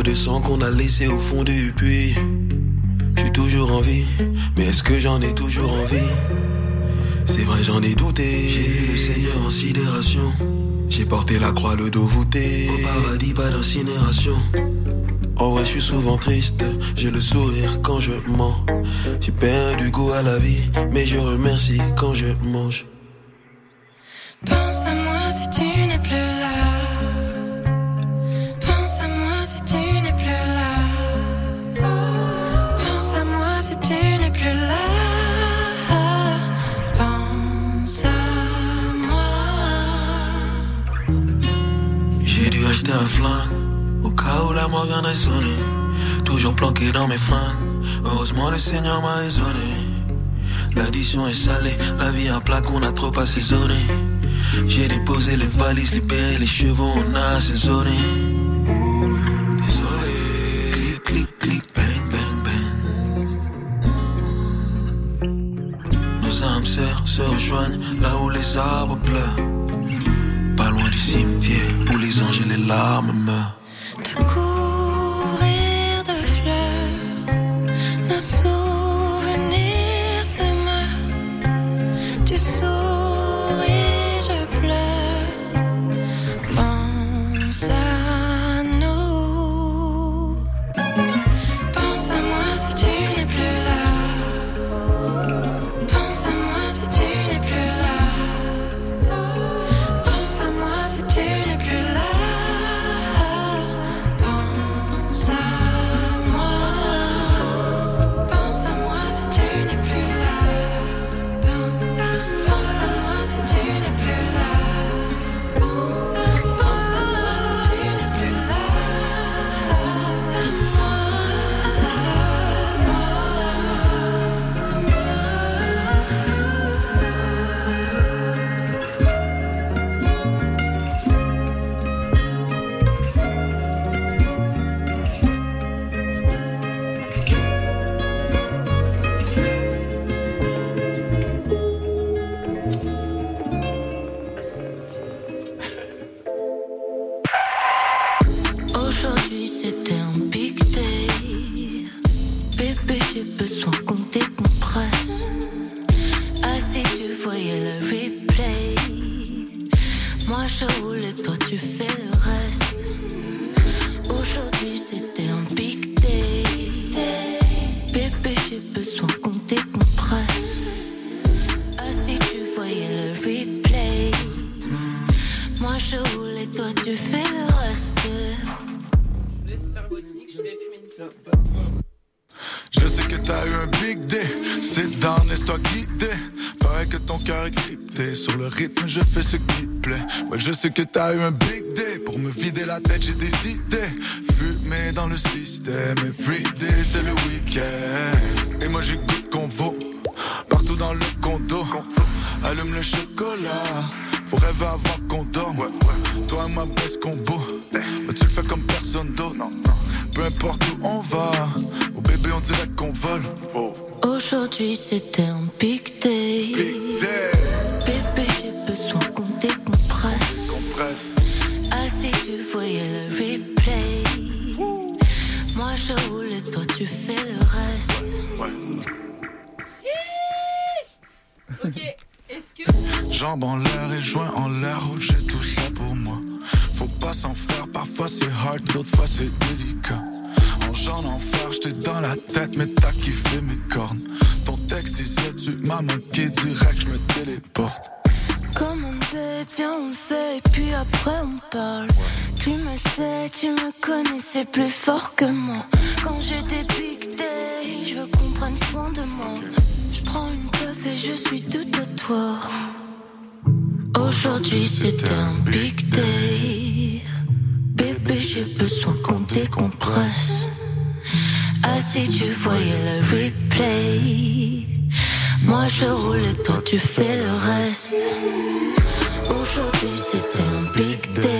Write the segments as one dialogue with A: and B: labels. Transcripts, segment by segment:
A: de sang qu'on a laissé au fond du puits. J'ai toujours envie, mais est-ce que j'en ai toujours envie? C'est vrai, j'en ai douté. J'ai vu le Seigneur en sidération. J'ai porté la croix, le dos voûté. Au paradis, pas d'incinération. En vrai, je suis souvent triste. J'ai le sourire quand je mens. J'ai perdu goût à la vie, mais je remercie quand je mange. Toujours planqué dans mes flingues. Heureusement, le Seigneur m'a raisonné. L'addition est salée, la vie à plat qu'on a trop assaisonné. J'ai déposé les valises, libéré les chevaux, on a assaisonné. Désolé, clic, clic, bang, bang, bang. Nos âmes se rejoignent là où les arbres pleurent. Pas loin du cimetière où les anges et les larmes meurent.
B: Laisse-toi guider. Pareil que ton cœur est crypté, sur le rythme je fais ce qui te plaît. Ouais, je sais que t'as eu un big day, pour me vider la tête j'ai décidé. Fumer dans le système, everyday c'est le week-end. Et moi j'écoute vaut, partout dans le condo. Allume le chocolat, faut rêver avant qu'on dorme. Toi et moi best combo, mais tu le fais comme personne d'autre. Peu importe où on va, oh bébé on dirait qu'on vole.
C: Aujourd'hui c'était un big day. Bébé, j'ai besoin qu'on décompresse. Ah, si tu voyais le replay. Moi je roule et toi tu fais le reste.
D: Ok, est-ce que.
B: Jambes en l'air et joints en l'air, j'ai tout ça pour moi. Faut pas s'en faire, parfois c'est hard, d'autres fois c'est délicat. En genre enfer, j'étais dans la tête, mais t'as kiffé mes cornes. Ton texte disait, tu m'as manqué direct, je me téléporte.
C: Comme on bébé, bien on fait et puis après on parle. Tu me sais, tu me connais, c'est plus fort que moi. Quand j'ai des big days, je veux qu'on prenne soin de moi. Je prends une teuf et je suis toute à toi. Aujourd'hui c'était un big day. Bébé, j'ai besoin qu'on décompresse. Ah, si tu voyais le replay. Moi je roule toi tu fais le reste. Aujourd'hui c'était un big day.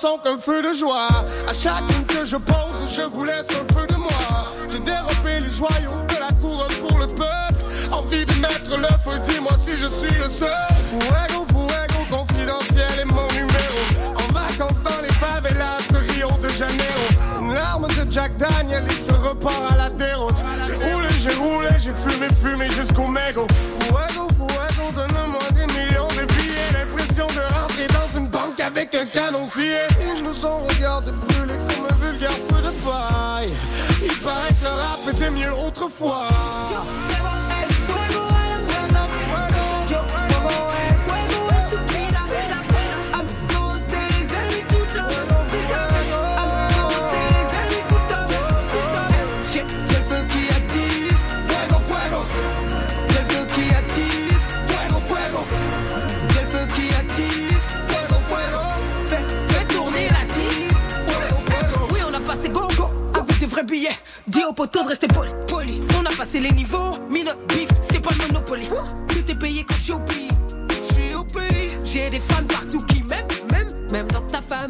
E: sont qu'un feu de joie. À chacune que je pose, je vous laisse un peu de moi. J'ai dérobé les joyaux de la couronne pour le peuple. Envie de mettre le feu, dis-moi si je suis le seul. Fuego, fuego, confidentiel est mon numéro. En vacances dans les favelas de Rio de Janeiro. Une larme de Jack Daniel et je repars à la déroute. J'ai roulé, j'ai roulé, j'ai fumé, fumé jusqu'au mégot. Fuego, fuego, donne de rentrer dans une banque avec un canon. Ils nous ont regardés brûler comme un vulgaire feu de paille. Il paraît que le rap était mieux autrefois.
F: On a passé les niveaux, mine bif, c'est pas le Monopoly. Tout est payé quand je suis au pays. J'ai des fans partout qui m'aiment, même, même dans ta
G: femme.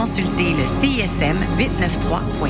G: Consultez le CISM 893.ca.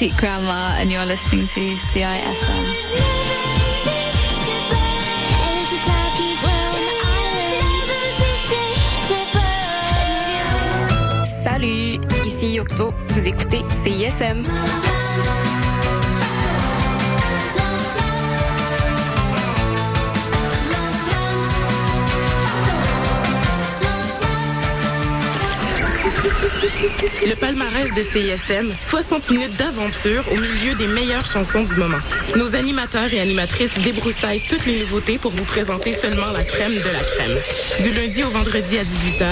H: Sweet Grandma, and you're listening to CISM.
I: Salut, ici Yocto, vous écoutez CISM.
J: Le palmarès de CISM, 60 minutes d'aventure au milieu des meilleures chansons du moment. Nos animateurs et animatrices débroussaillent toutes les nouveautés pour vous présenter seulement la crème de la crème. Du lundi au vendredi à 18h,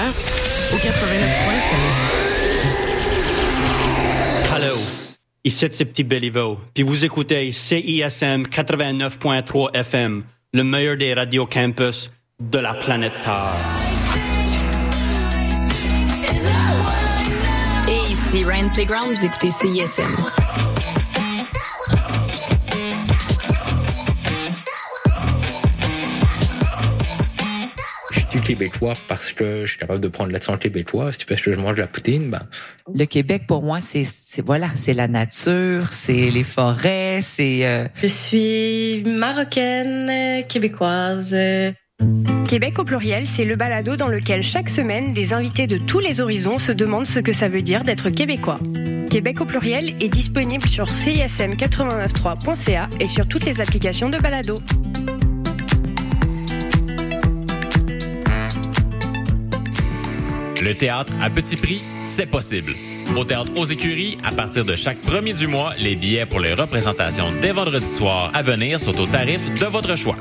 J: au 89.3
K: Hello, ici c'est Petit Béliveau, puis vous écoutez CISM 89.3 FM, le meilleur des radios campus de la planète Terre.
I: Ici Ryan Playground, vous écoutez CISM.
L: Je suis québécois parce que je suis capable de prendre l'accent québécois. Si tu fais que je mange de la poutine, ben.
M: Le Québec, pour moi, c'est c'est- voilà, c'est la nature, c'est les forêts, c'est. euh,
N: Je suis marocaine, québécoise.
O: Québec au pluriel, c'est le balado dans lequel chaque semaine, des invités de tous les horizons se demandent ce que ça veut dire d'être québécois. Québec au pluriel est disponible sur cism893.ca et sur toutes les applications de balado.
P: Le théâtre à petit prix, c'est possible. Au théâtre aux écuries, à partir de chaque premier du mois, les billets pour les représentations dès vendredi soir à venir sont au tarif de votre choix.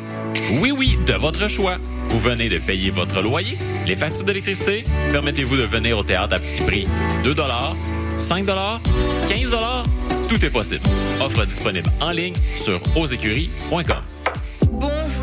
P: Oui, oui, de votre choix. Vous venez de payer votre loyer, les factures d'électricité. Permettez-vous de venir au théâtre à petit prix. 2 5 15 tout est possible. Offre disponible en ligne sur ausécuries.com.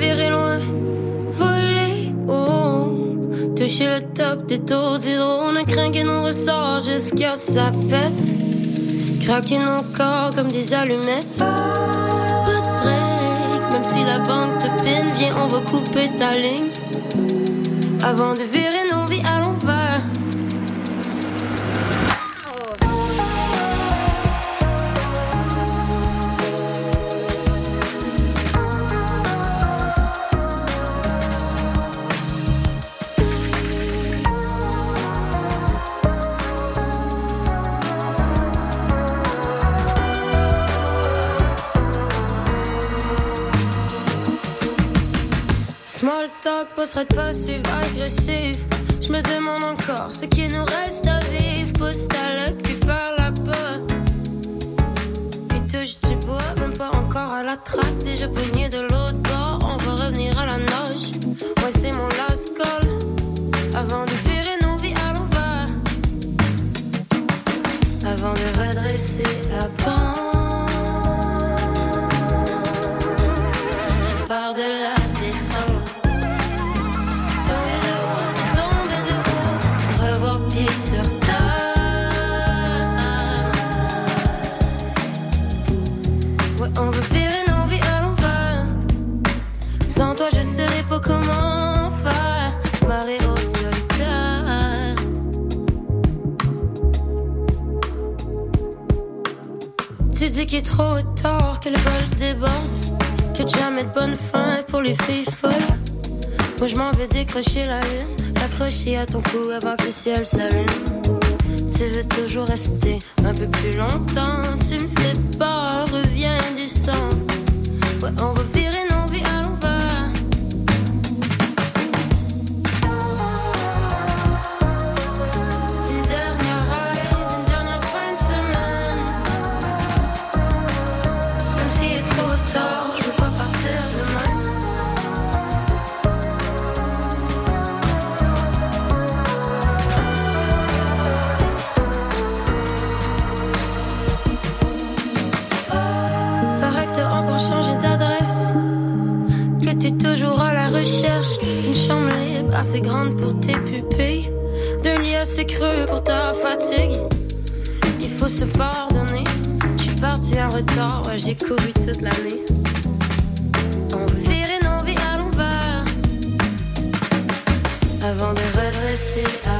Q: virer loin, voler, oh. Toucher le top des tours d'hydrone, craquer nos ressorts jusqu'à sa pète. Craquer nos corps comme des allumettes. Pas break, même si la banque te pine, viens, on va couper ta ligne. Avant de virer de passive agressif. Je me demande encore ce qui nous reste à vivre. Pousse ta luck, puis par la pas. Puis touche du bois, même pas encore à la traque. Déjà pogné de l'autre bord, on va revenir à la nage. Ouais, c'est mon last call. Avant de virer nos vies à l'envers. Avant de redresser la pente. Est trop tard, que le bol déborde, que jamais de bonne fin pour les filles folles. Moi je m'en vais décrocher la lune, l'accrocher à ton cou avant que le ciel s'allume. Tu veux toujours rester un peu plus longtemps, tu me fais peur, reviens descend. Ouais, on va virer nos vies assez grande pour tes pupilles. D'un lit assez creux pour ta fatigue. Il faut se pardonner. Je suis parti en retard, ouais, j'ai couru toute l'année. On virer nos vies à l'envers. Avant de redresser la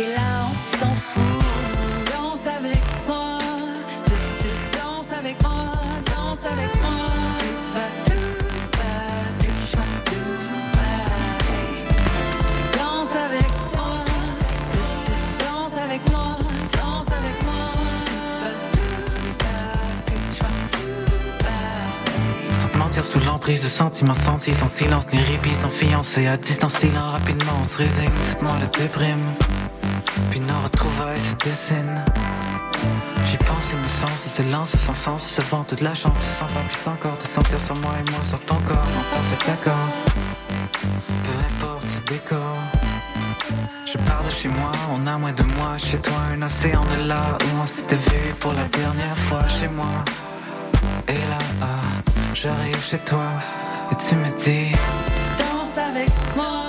Q: t'es
G: là, on s'en fout. Danse avec moi, danse avec moi, danse avec moi. Danse avec moi, danse avec moi, danse avec moi.
R: Sous l'emprise de sentiments sentis, sans silence ni répit, sans fiancé, à distance, silent, rapidement on se résigne, mois le déprime. Puis nos retrouvailles se dessinent. J'y pense et mes sens se lancent sans sens, se vent toute la chance, tout s'en va plus encore, te sentir sur moi et moi sur ton corps, en parfait accord. Peu importe le décor. Je pars de chez moi, on a moins de moi, chez toi un océan de là où on s'était vu pour la dernière fois chez moi. Et là, ah, j'arrive chez toi et tu me dis
G: Danse avec moi,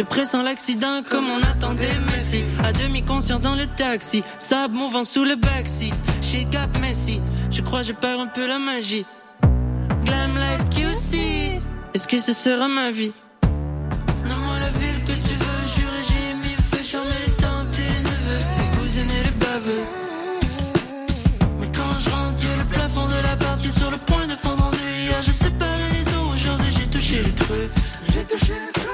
G: Je
S: pressens l'accident comme on attendait Messi. À demi conscient dans le taxi. Sable mon vent sous le backseat. Chez Gap Messi. Je crois je perds un peu la magie. Glam life QC. Est-ce que ce sera ma vie? Nomme-moi la ville que tu veux. Juré, j'ai mis feu. Charmer les tantes et les neveux. Les cousines et les baveux. Mais quand je rentre, y'a le plafond de la est sur le point de fondre en. Hier, je séparais les eaux. Aujourd'hui, j'ai touché le creux. J'ai touché le creux.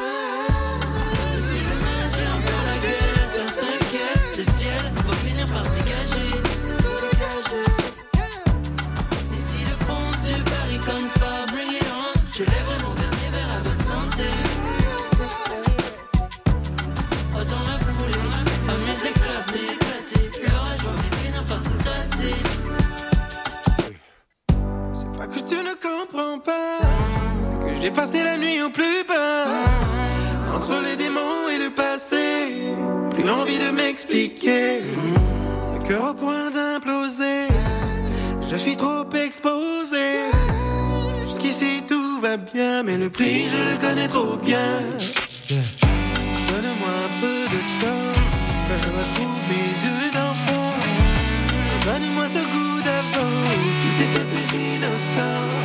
T: Comprends pas. C'est que j'ai passé la nuit au plus bas. Entre les démons et le passé. Plus envie de m'expliquer. Le cœur au point d'imploser. Je suis trop exposé. Jusqu'ici tout va bien, mais le prix, je le connais trop bien. Donne-moi un peu de temps, que je retrouve mes yeux d'enfant. Donne-moi ce goût d'avant, où tout était plus innocent.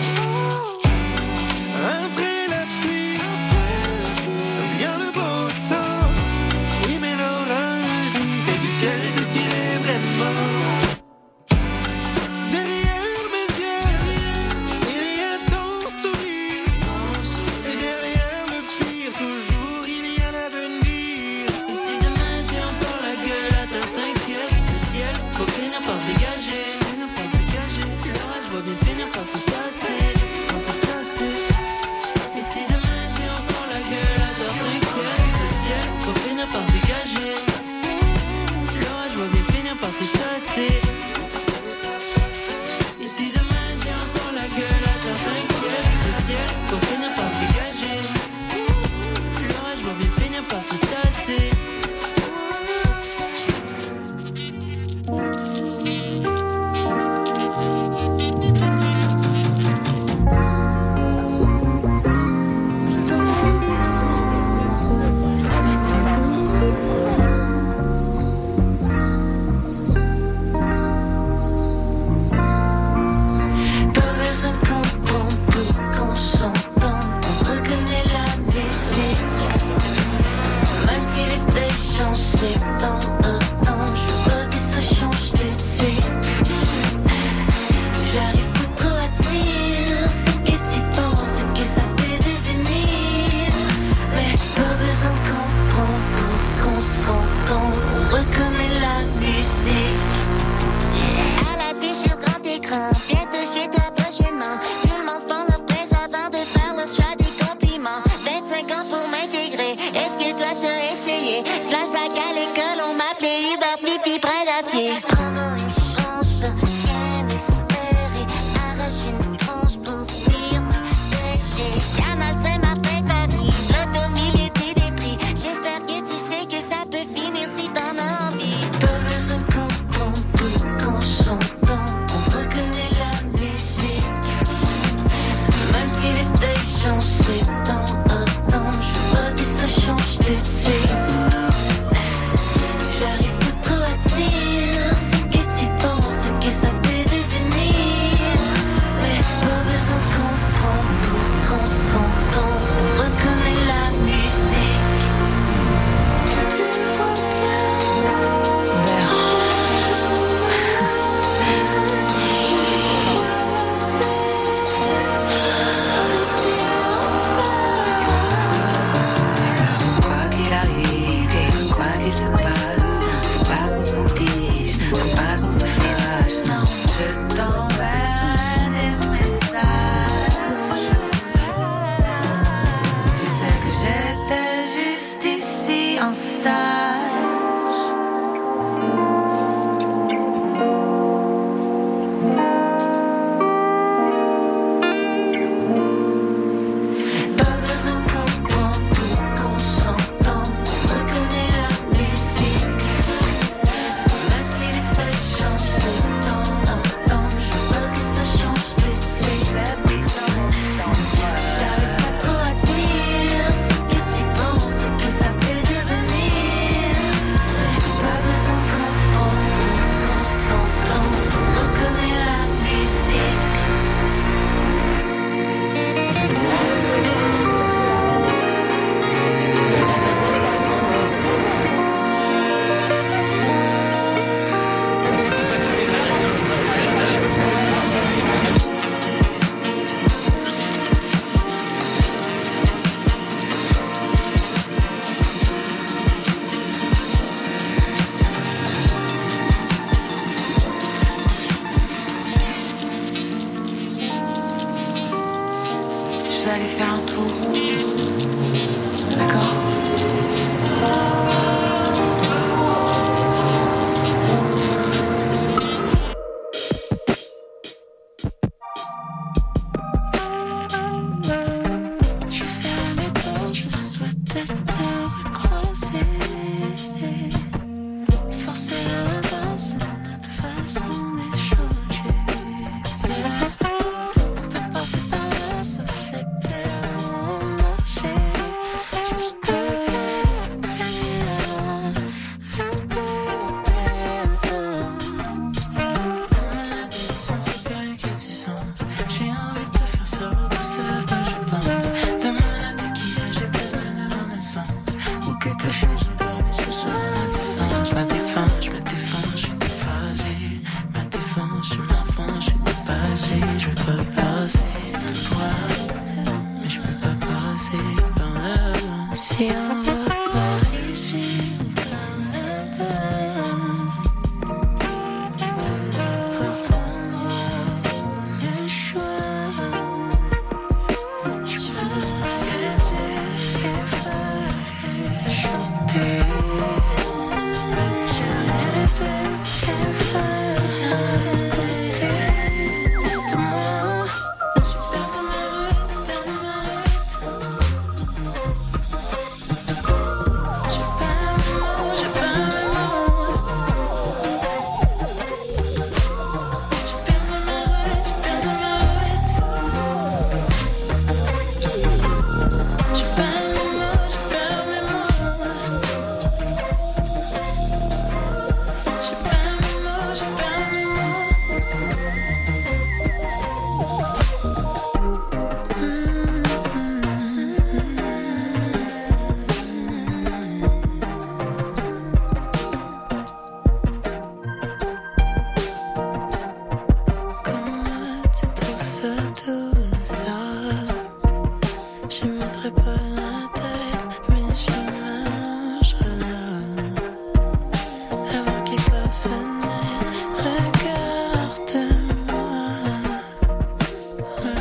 G: Huh.